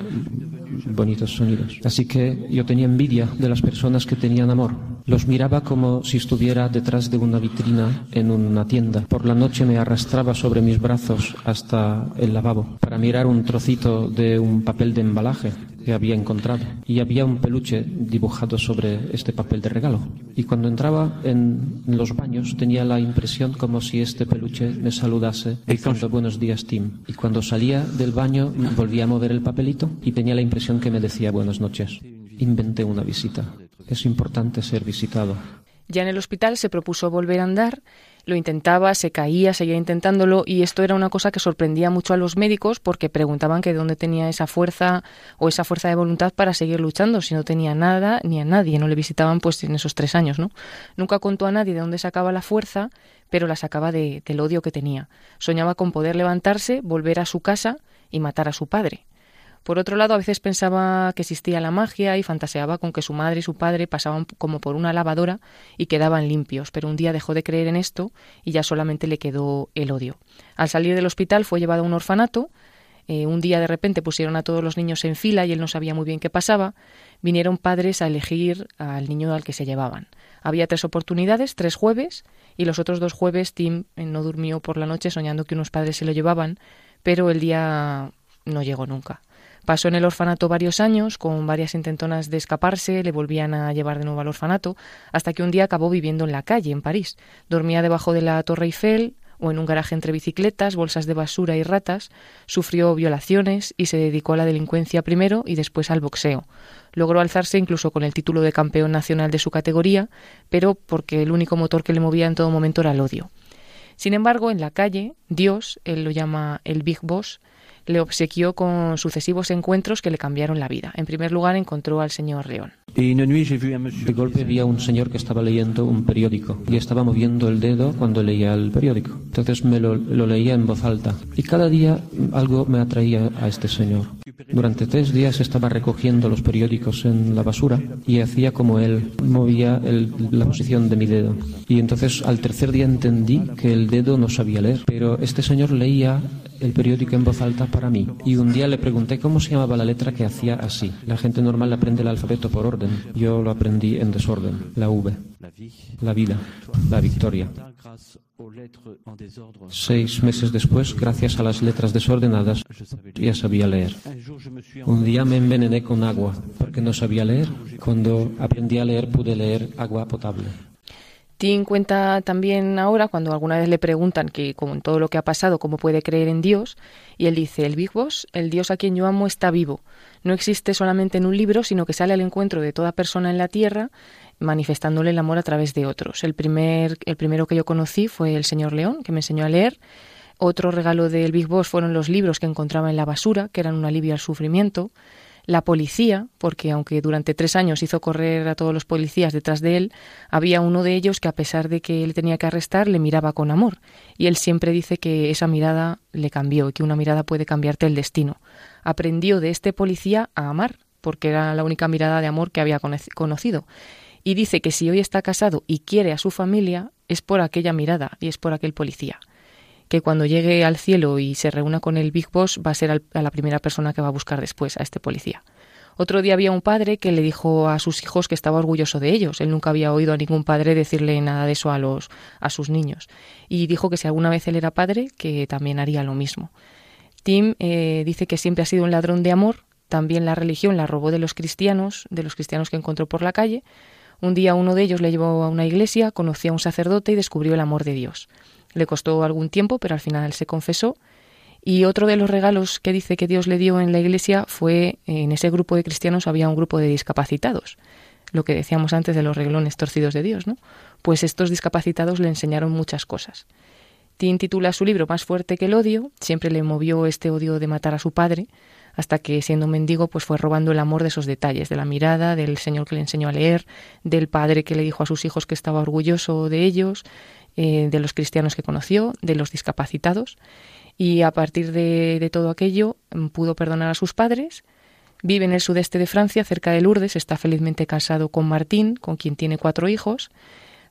bonitos sonidos. Así que yo tenía envidia de las personas que tenían amor. Los miraba como si estuviera detrás de una vitrina en una tienda. Por la noche me arrastraba sobre mis brazos hasta el lavabo para mirar un trocito de un papel de embalaje que había encontrado. Y había un peluche dibujado sobre este papel de regalo. Y cuando entraba en los baños tenía la impresión como si este peluche me saludase diciendo buenos días Tim. Y cuando salía del baño volvía a mover el papelito y tenía la impresión que me decía buenas noches. Inventé una visita. Es importante ser visitado. Ya en el hospital se propuso volver a andar lo intentaba, se caía, seguía intentándolo y esto era una cosa que sorprendía mucho a los médicos porque preguntaban que de dónde tenía esa fuerza o esa fuerza de voluntad para seguir luchando si no tenía nada ni a nadie, no le visitaban pues en esos tres años, ¿no? Nunca contó a nadie de dónde sacaba la fuerza, pero la sacaba de, del odio que tenía. Soñaba con poder levantarse, volver a su casa y matar a su padre. Por otro lado, a veces pensaba que existía la magia y fantaseaba con que su madre y su padre pasaban como por una lavadora y quedaban limpios, pero un día dejó de creer en esto y ya solamente le quedó el odio. Al salir del hospital fue llevado a un orfanato, eh, un día de repente pusieron a todos los niños en fila y él no sabía muy bien qué pasaba. Vinieron padres a elegir al niño al que se llevaban. Había tres oportunidades, tres jueves, y los otros dos jueves Tim eh, no durmió por la noche soñando que unos padres se lo llevaban, pero el día no llegó nunca. Pasó en el orfanato varios años, con varias intentonas de escaparse, le volvían a llevar de nuevo al orfanato, hasta que un día acabó viviendo en la calle, en París. Dormía debajo de la Torre Eiffel o en un garaje entre bicicletas, bolsas de basura y ratas, sufrió violaciones y se dedicó a la delincuencia primero y después al boxeo. Logró alzarse incluso con el título de campeón nacional de su categoría, pero porque el único motor que le movía en todo momento era el odio. Sin embargo, en la calle, Dios, él lo llama el Big Boss, le obsequió con sucesivos encuentros que le cambiaron la vida. En primer lugar, encontró al señor León. De golpe vi a un señor que estaba leyendo un periódico y estaba moviendo el dedo cuando leía el periódico. Entonces me lo, leía en voz alta y cada día algo me atraía a este señor. Durante tres días estaba recogiendo los periódicos en la basura y hacía como él movía la posición de mi dedo. Y entonces al tercer día entendí que el dedo no sabía leer, pero este señor leía el periódico en voz alta Y un día le pregunté cómo se llamaba la letra que hacía así. La gente normal aprende el alfabeto por orden. Yo lo aprendí en desorden. La V. La vida. La victoria. Seis meses después, gracias a las letras desordenadas, ya sabía leer. Un día me envenené con agua porque no sabía leer. Cuando aprendí a leer pude leer agua potable. Tim cuenta también ahora, cuando alguna vez le preguntan que, como en todo lo que ha pasado, cómo puede creer en Dios, y él dice, el Big Boss, el Dios a quien yo amo, está vivo. No existe solamente en un libro, sino que sale al encuentro de toda persona en la tierra, manifestándole el amor a través de otros. El, primer, el primero que yo conocí fue el señor León, que me enseñó a leer. Otro regalo del Big Boss fueron los libros que encontraba en la basura, que eran un alivio al sufrimiento la policía, porque aunque durante tres años hizo correr a todos los policías detrás de él, había uno de ellos que a pesar de que él tenía que arrestar, le miraba con amor. Y él siempre dice que esa mirada le cambió y que una mirada puede cambiarte el destino. Aprendió de este policía a amar, porque era la única mirada de amor que había conocido. Y dice que si hoy está casado y quiere a su familia, es por aquella mirada y es por aquel policía que cuando llegue al cielo y se reúna con el Big Boss va a ser a la primera persona que va a buscar después a este policía. Otro día había un padre que le dijo a sus hijos que estaba orgulloso de ellos. Él nunca había oído a ningún padre decirle nada de eso a los a sus niños y dijo que si alguna vez él era padre que también haría lo mismo. Tim eh, dice que siempre ha sido un ladrón de amor también la religión la robó de los cristianos, de los cristianos que encontró por la calle. Un día uno de ellos le llevó a una iglesia, conoció a un sacerdote y descubrió el amor de Dios. Le costó algún tiempo, pero al final se confesó. Y otro de los regalos que dice que Dios le dio en la iglesia fue, en ese grupo de cristianos había un grupo de discapacitados, lo que decíamos antes de los reglones torcidos de Dios, ¿no? Pues estos discapacitados le enseñaron muchas cosas. Tin titula su libro Más fuerte que el odio, siempre le movió este odio de matar a su padre, hasta que siendo mendigo pues fue robando el amor de esos detalles, de la mirada, del Señor que le enseñó a leer, del padre que le dijo a sus hijos que estaba orgulloso de ellos, eh, de los cristianos que conoció, de los discapacitados, y a partir de, de todo aquello mm, pudo perdonar a sus padres, Vive en el sudeste de Francia, cerca de Lourdes, está felizmente casado con Martín, con quien tiene cuatro hijos,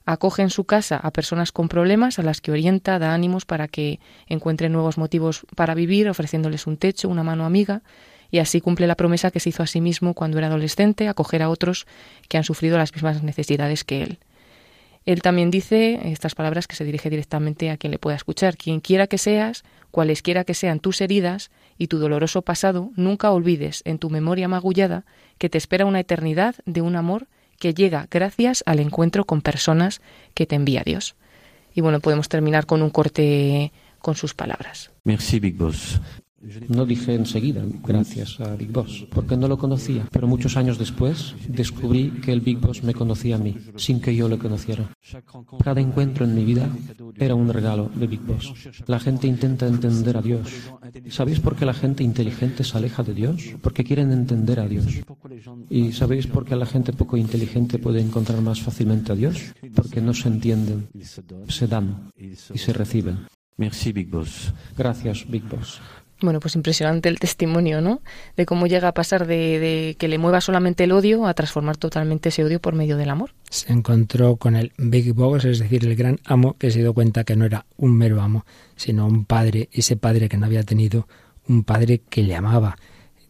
acoge en su casa a personas con problemas a las que orienta, da ánimos para que encuentren nuevos motivos para vivir, ofreciéndoles un techo, una mano amiga, y así cumple la promesa que se hizo a sí mismo cuando era adolescente, acoger a otros que han sufrido las mismas necesidades que él. Él también dice estas palabras que se dirige directamente a quien le pueda escuchar. Quien quiera que seas, cualesquiera que sean tus heridas y tu doloroso pasado, nunca olvides en tu memoria magullada que te espera una eternidad de un amor que llega gracias al encuentro con personas que te envía Dios. Y bueno, podemos terminar con un corte con sus palabras. Merci, Big Boss. No dije enseguida, gracias a Big Boss, porque no lo conocía, pero muchos años después descubrí que el Big Boss me conocía a mí, sin que yo le conociera. Cada encuentro en mi vida era un regalo de Big Boss. La gente intenta entender a Dios. ¿Sabéis por qué la gente inteligente se aleja de Dios? Porque quieren entender a Dios. ¿Y sabéis por qué la gente poco inteligente puede encontrar más fácilmente a Dios? Porque no se entienden, se dan y se reciben. Merci, Big Boss. Gracias, Big Boss. Bueno, pues impresionante el testimonio, ¿no? De cómo llega a pasar de, de, que le mueva solamente el odio a transformar totalmente ese odio por medio del amor. Se encontró con el Big Boss, es decir, el gran amo, que se dio cuenta que no era un mero amo, sino un padre, ese padre que no había tenido un padre que le amaba.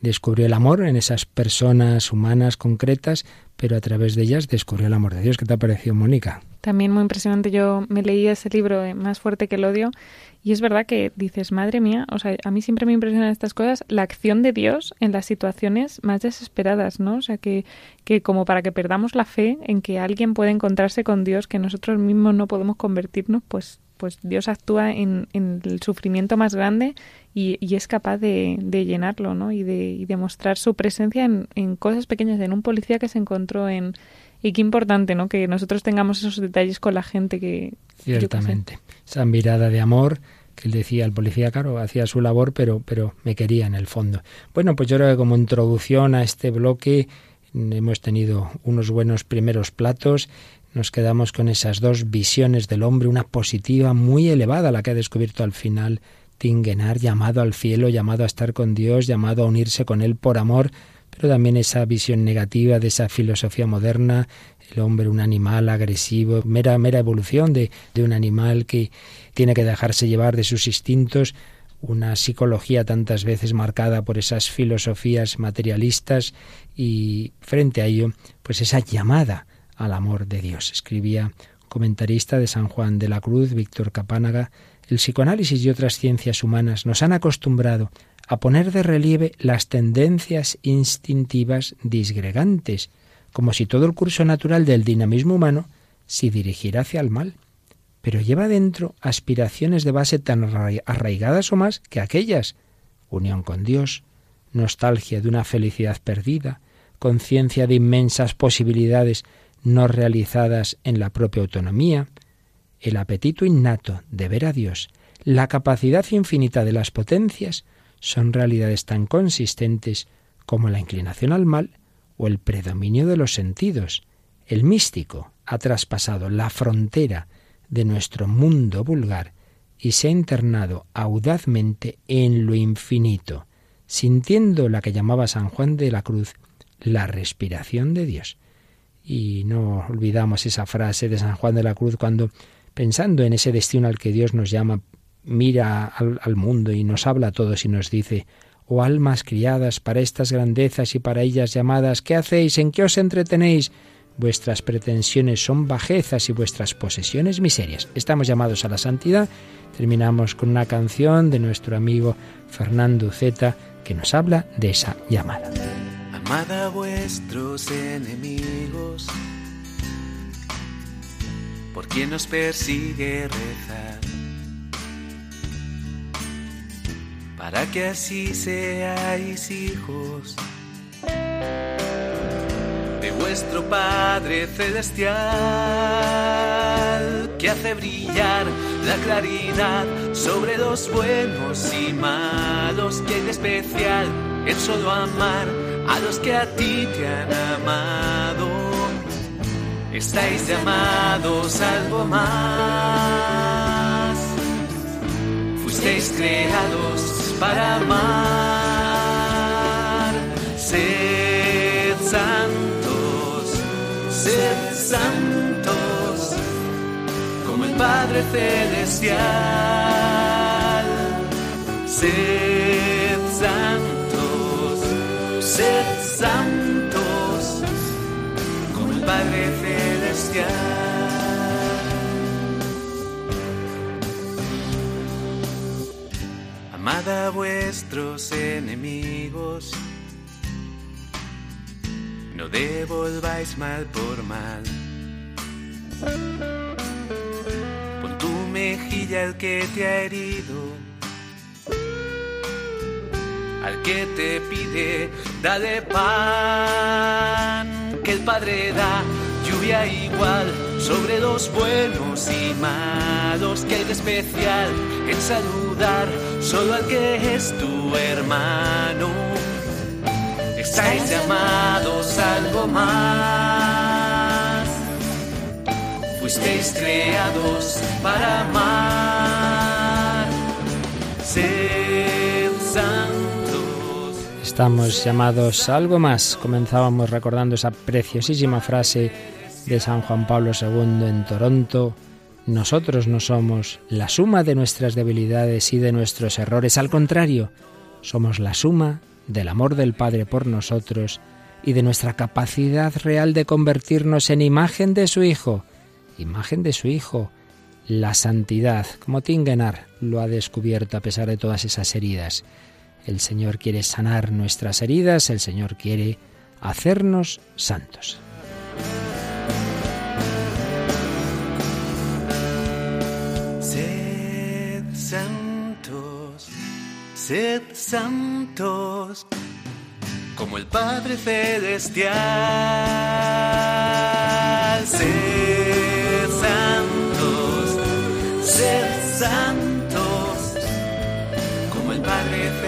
Descubrió el amor en esas personas humanas concretas, pero a través de ellas descubrió el amor de Dios. ¿Qué te ha parecido, Mónica? También muy impresionante. Yo me leí ese libro, eh, Más fuerte que el odio, y es verdad que dices, madre mía, o sea, a mí siempre me impresionan estas cosas, la acción de Dios en las situaciones más desesperadas, ¿no? O sea, que, que como para que perdamos la fe en que alguien puede encontrarse con Dios, que nosotros mismos no podemos convertirnos, pues pues Dios actúa en, en el sufrimiento más grande y, es capaz de, llenarlo, ¿no? Y de, y de mostrar su presencia en, cosas pequeñas, en un policía que se encontró en, y qué importante, ¿no? Que nosotros tengamos esos detalles con la gente que... Ciertamente. Esa mirada de amor que él decía al policía, claro, hacía su labor, pero, pero me quería en el fondo. Bueno, pues yo creo que como introducción a este bloque hemos tenido unos buenos primeros platos. Nos quedamos con esas dos visiones del hombre, una positiva muy elevada, la que ha descubierto al final Tingenar, llamado al cielo, llamado a estar con Dios, llamado a unirse con Él por amor, pero también esa visión negativa de esa filosofía moderna, el hombre un animal agresivo, mera, mera evolución de, de un animal que tiene que dejarse llevar de sus instintos, una psicología tantas veces marcada por esas filosofías materialistas y frente a ello, pues esa llamada al amor de Dios. Escribía comentarista de San Juan de la Cruz, Víctor Capánaga, el psicoanálisis y otras ciencias humanas nos han acostumbrado a poner de relieve las tendencias instintivas disgregantes, como si todo el curso natural del dinamismo humano se dirigiera hacia el mal, pero lleva dentro aspiraciones de base tan arraigadas o más que aquellas, unión con Dios, nostalgia de una felicidad perdida, conciencia de inmensas posibilidades no realizadas en la propia autonomía, el apetito innato de ver a Dios, la capacidad infinita de las potencias, son realidades tan consistentes como la inclinación al mal o el predominio de los sentidos. El místico ha traspasado la frontera de nuestro mundo vulgar y se ha internado audazmente en lo infinito, sintiendo la que llamaba San Juan de la Cruz la respiración de Dios. Y no olvidamos esa frase de San Juan de la Cruz cuando, pensando en ese destino al que Dios nos llama mira al, mundo y nos habla a todos y nos dice, oh almas criadas para estas grandezas y para ellas llamadas, ¿qué hacéis? ¿En qué os entretenéis? Vuestras pretensiones son bajezas y vuestras posesiones miserias. Estamos llamados a la santidad. Terminamos con una canción de nuestro amigo Fernando Zeta que nos habla de esa llamada. Amad a vuestros enemigos, por quien nos persigue rezar, para que así seáis hijos de vuestro Padre Celestial, que hace brillar la claridad sobre los buenos y malos, que es especial en solo amar a los que a ti te han amado. Estáis llamados algo más. Fuisteis creados para amar. Sed santos, sed santos, como el Padre Celestial. Sed santos, sed santos, como el Padre Celestial. Amad a vuestros enemigos, no devolváis mal por mal. Pon tu mejilla al que te ha herido, al que te pide, dale pan, que el Padre da lluvia igual sobre los buenos y malos, que hay de especial en saludar solo al que es tu hermano. Estáis llamados algo más. Fuisteis creados para amar. Estamos llamados a algo más. Comenzábamos recordando esa preciosísima frase de San Juan Pablo II en Toronto. Nosotros no somos la suma de nuestras debilidades y de nuestros errores. Al contrario, somos la suma del amor del Padre por nosotros y de nuestra capacidad real de convertirnos en imagen de su Hijo. Imagen de su Hijo. La santidad, como Tingenar lo ha descubierto a pesar de todas esas heridas. El Señor quiere sanar nuestras heridas, el Señor quiere hacernos santos. Sed santos, sed santos, como el Padre Celestial. Sed santos, sed santos, como el Padre Celestial.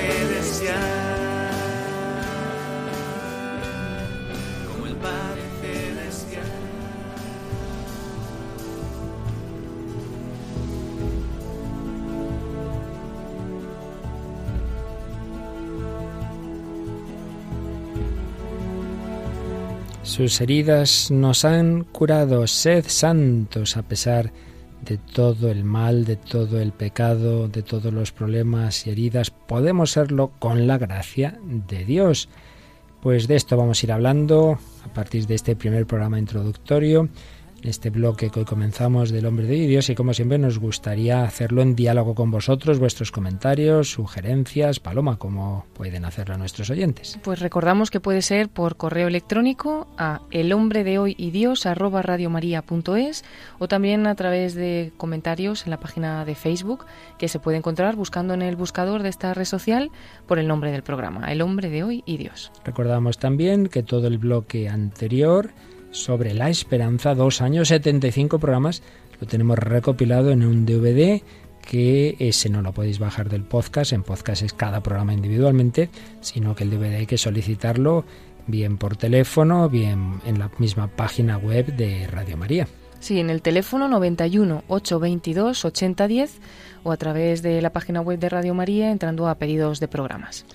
Sus heridas nos han curado, sed santos a pesar de todo el mal, de todo el pecado, de todos los problemas y heridas. Podemos serlo con la gracia de Dios. Pues de esto vamos a ir hablando a partir de este primer programa introductorio, este bloque que hoy comenzamos del hombre de Dios y como siempre nos gustaría hacerlo en diálogo con vosotros, vuestros comentarios, sugerencias, Paloma, como pueden hacerlo nuestros oyentes. Pues recordamos que puede ser por correo electrónico a el hombre de hoy y Dios arroba radiomaria.es o también a través de comentarios en la página de Facebook que se puede encontrar buscando en el buscador de esta red social por el nombre del programa, el hombre de hoy y Dios. Recordamos también que todo el bloque anterior sobre la esperanza, dos años, 75 programas, lo tenemos recopilado en un DVD que ese no lo podéis bajar del podcast, en podcast es cada programa individualmente, sino que el DVD hay que solicitarlo bien por teléfono, bien en la misma página web de Radio María. Sí, en el teléfono 91 822 8010 o a través de la página web de Radio María entrando a pedidos de programas.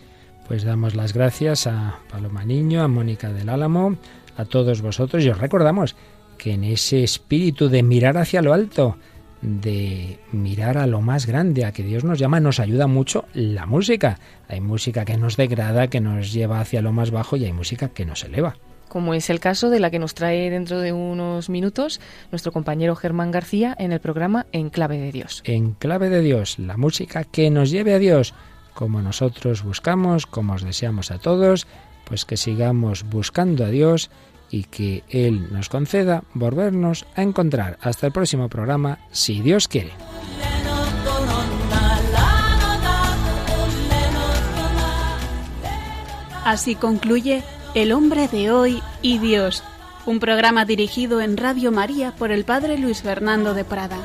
Pues damos las gracias a Paloma Niño, a Mónica del Álamo, a todos vosotros y os recordamos que en ese espíritu de mirar hacia lo alto, de mirar a lo más grande, a que Dios nos llama, nos ayuda mucho la música. Hay música que nos degrada, que nos lleva hacia lo más bajo y hay música que nos eleva. Como es el caso de la que nos trae dentro de unos minutos nuestro compañero Germán García en el programa En Clave de Dios. En clave de Dios, la música que nos lleve a Dios, como nosotros buscamos, como os deseamos a todos, pues que sigamos buscando a Dios y que Él nos conceda volvernos a encontrar. Hasta el próximo programa, si Dios quiere. Así concluye El hombre de hoy y Dios, un programa dirigido en Radio María por el Padre Luis Fernando de Prada.